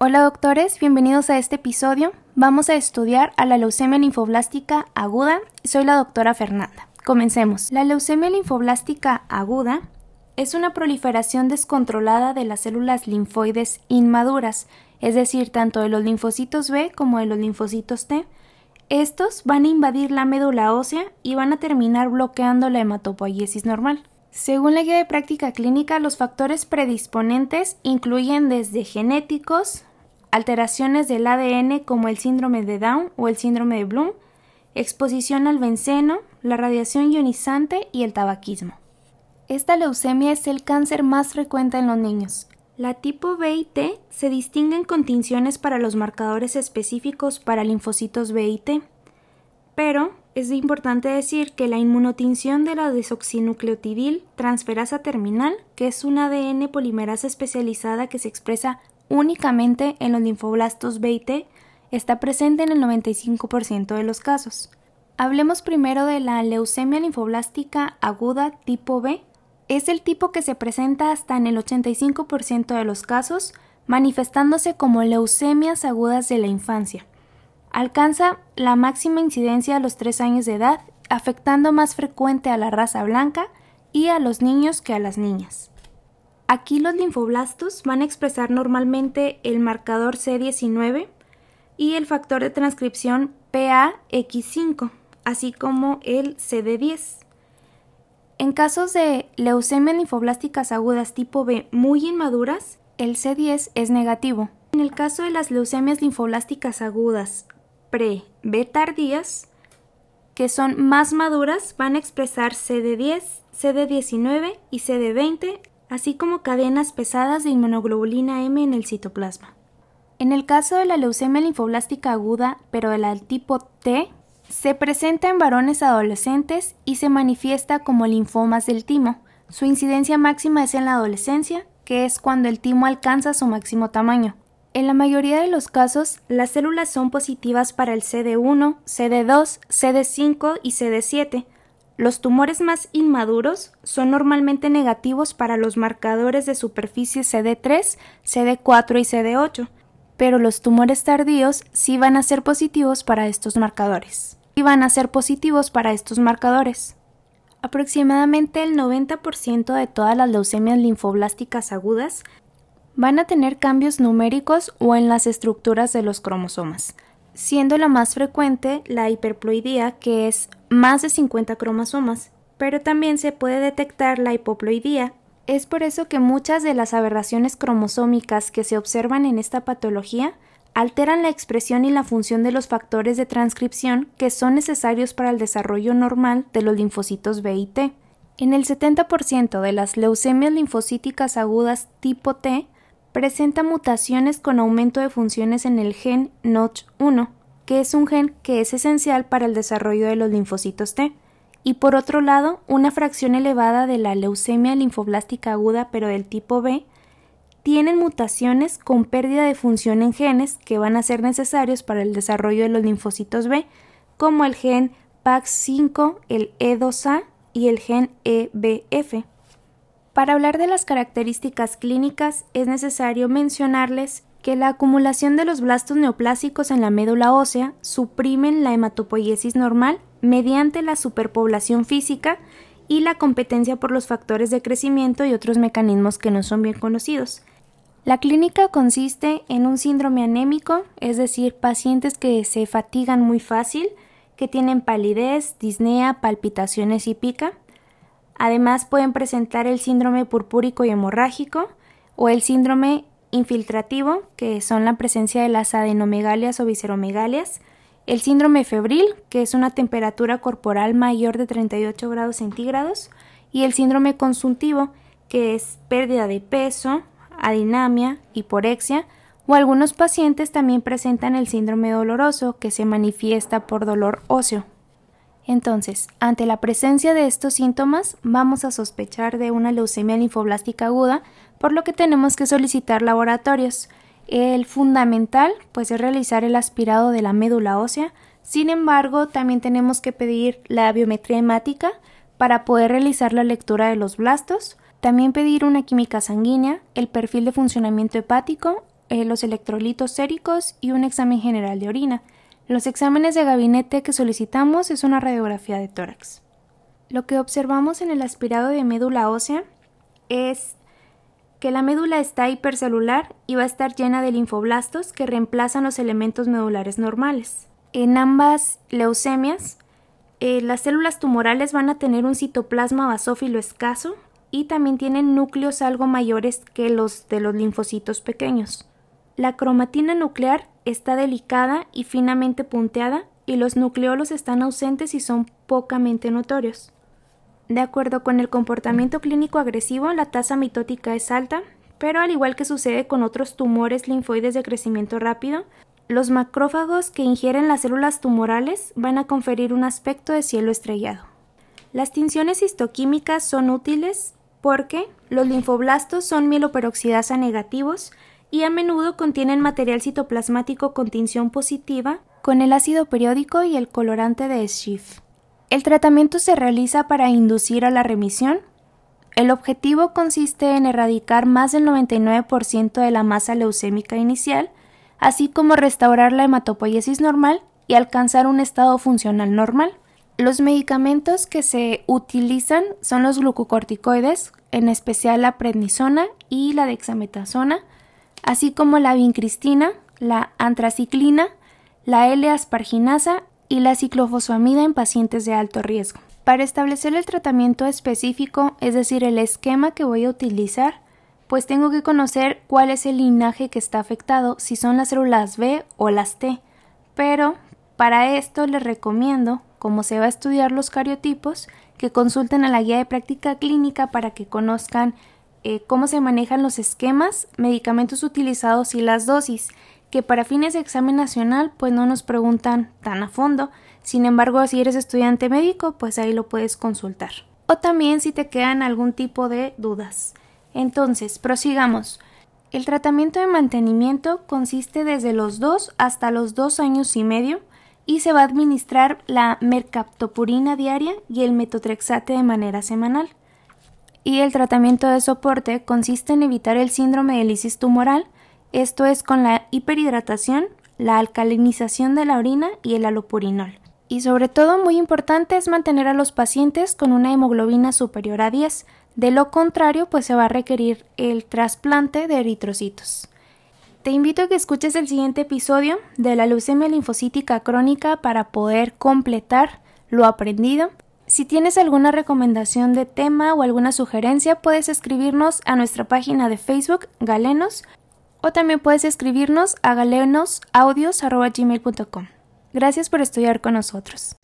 Hola doctores, bienvenidos a este episodio. Vamos a estudiar a la leucemia linfoblástica aguda. Soy la doctora Fernanda. Comencemos. La leucemia linfoblástica aguda es una proliferación descontrolada de las células linfoides inmaduras, es decir, tanto de los linfocitos B como de los linfocitos T. Estos van a invadir la médula ósea y van a terminar bloqueando la hematopoiesis normal. Según la guía de práctica clínica, los factores predisponentes incluyen desde genéticos, alteraciones del ADN como el síndrome de Down o el síndrome de Bloom, exposición al benceno, la radiación ionizante y el tabaquismo. Esta leucemia es el cáncer más frecuente en los niños. La tipo B y T se distinguen con tinciones para los marcadores específicos para linfocitos B y T, pero es importante decir que la inmunotinción de la desoxinucleotidil transferasa terminal, que es un ADN polimerasa especializada que se expresa únicamente en los linfoblastos B y T, está presente en el 95% de los casos. Hablemos primero de la leucemia linfoblástica aguda tipo B. Es el tipo que se presenta hasta en el 85% de los casos, manifestándose como leucemias agudas de la infancia. Alcanza la máxima incidencia a los 3 años de edad, afectando más frecuente a la raza blanca y a los niños que a las niñas. Aquí los linfoblastos van a expresar normalmente el marcador C19 y el factor de transcripción PAX5, así como el CD10. En casos de leucemia linfoblásticas agudas tipo B muy inmaduras, el C10 es negativo. En el caso de las leucemias linfoblásticas agudas pre-B tardías, que son más maduras, van a expresar CD10, CD19 y CD20 así como cadenas pesadas de inmunoglobulina M en el citoplasma. En el caso de la leucemia linfoblástica aguda, pero de la tipo T, se presenta en varones adolescentes y se manifiesta como linfomas del timo. Su incidencia máxima es en la adolescencia, que es cuando el timo alcanza su máximo tamaño. En la mayoría de los casos, las células son positivas para el CD1, CD2, CD5 y CD7, los tumores más inmaduros son normalmente negativos para los marcadores de superficie CD3, CD4 y CD8, pero los tumores tardíos sí van a ser positivos para estos marcadores. Y van a ser positivos para estos marcadores. Aproximadamente el 90% de todas las leucemias linfoblásticas agudas van a tener cambios numéricos o en las estructuras de los cromosomas siendo la más frecuente la hiperploidía, que es más de 50 cromosomas, pero también se puede detectar la hipoploidía. Es por eso que muchas de las aberraciones cromosómicas que se observan en esta patología alteran la expresión y la función de los factores de transcripción que son necesarios para el desarrollo normal de los linfocitos B y T. En el 70% de las leucemias linfocíticas agudas tipo T, presenta mutaciones con aumento de funciones en el gen Notch1, que es un gen que es esencial para el desarrollo de los linfocitos T, y por otro lado, una fracción elevada de la leucemia linfoblástica aguda pero del tipo B tienen mutaciones con pérdida de función en genes que van a ser necesarios para el desarrollo de los linfocitos B, como el gen PAX5, el E2A y el gen EBF. Para hablar de las características clínicas es necesario mencionarles que la acumulación de los blastos neoplásicos en la médula ósea suprimen la hematopoiesis normal mediante la superpoblación física y la competencia por los factores de crecimiento y otros mecanismos que no son bien conocidos. La clínica consiste en un síndrome anémico, es decir, pacientes que se fatigan muy fácil, que tienen palidez, disnea, palpitaciones y pica, Además pueden presentar el síndrome purpúrico y hemorrágico o el síndrome infiltrativo, que son la presencia de las adenomegalias o visceromegalias, el síndrome febril, que es una temperatura corporal mayor de 38 grados centígrados, y el síndrome consuntivo, que es pérdida de peso, adinamia, hiporexia, o algunos pacientes también presentan el síndrome doloroso, que se manifiesta por dolor óseo. Entonces, ante la presencia de estos síntomas, vamos a sospechar de una leucemia linfoblástica aguda, por lo que tenemos que solicitar laboratorios. El fundamental, pues, es realizar el aspirado de la médula ósea. Sin embargo, también tenemos que pedir la biometría hemática para poder realizar la lectura de los blastos, también pedir una química sanguínea, el perfil de funcionamiento hepático eh, los electrolitos séricos y un examen general de orina. Los exámenes de gabinete que solicitamos es una radiografía de tórax. Lo que observamos en el aspirado de médula ósea es que la médula está hipercelular y va a estar llena de linfoblastos que reemplazan los elementos medulares normales. En ambas leucemias, eh, las células tumorales van a tener un citoplasma basófilo escaso y también tienen núcleos algo mayores que los de los linfocitos pequeños. La cromatina nuclear está delicada y finamente punteada y los nucleolos están ausentes y son pocamente notorios. De acuerdo con el comportamiento clínico agresivo, la tasa mitótica es alta, pero al igual que sucede con otros tumores linfoides de crecimiento rápido, los macrófagos que ingieren las células tumorales van a conferir un aspecto de cielo estrellado. Las tinciones histoquímicas son útiles porque los linfoblastos son mieloperoxidasa negativos y a menudo contienen material citoplasmático con tinción positiva con el ácido periódico y el colorante de Schiff. El tratamiento se realiza para inducir a la remisión. El objetivo consiste en erradicar más del 99% de la masa leucémica inicial, así como restaurar la hematopoiesis normal y alcanzar un estado funcional normal. Los medicamentos que se utilizan son los glucocorticoides, en especial la prednisona y la dexametasona, así como la vincristina, la antraciclina, la L-asparginasa y la ciclofosfamida en pacientes de alto riesgo. Para establecer el tratamiento específico, es decir, el esquema que voy a utilizar, pues tengo que conocer cuál es el linaje que está afectado, si son las células B o las T. Pero para esto les recomiendo, como se va a estudiar los cariotipos, que consulten a la guía de práctica clínica para que conozcan eh, cómo se manejan los esquemas, medicamentos utilizados y las dosis que para fines de examen nacional pues no nos preguntan tan a fondo, sin embargo si eres estudiante médico pues ahí lo puedes consultar. O también si te quedan algún tipo de dudas. Entonces, prosigamos. El tratamiento de mantenimiento consiste desde los 2 hasta los 2 años y medio y se va a administrar la mercaptopurina diaria y el metotrexate de manera semanal. Y el tratamiento de soporte consiste en evitar el síndrome de lisis tumoral, esto es con la hiperhidratación, la alcalinización de la orina y el alopurinol. Y sobre todo, muy importante es mantener a los pacientes con una hemoglobina superior a 10. De lo contrario, pues se va a requerir el trasplante de eritrocitos. Te invito a que escuches el siguiente episodio de la leucemia linfocítica crónica para poder completar lo aprendido. Si tienes alguna recomendación de tema o alguna sugerencia, puedes escribirnos a nuestra página de Facebook Galenos o también puedes escribirnos a galenosaudios.gmail.com. Gracias por estudiar con nosotros.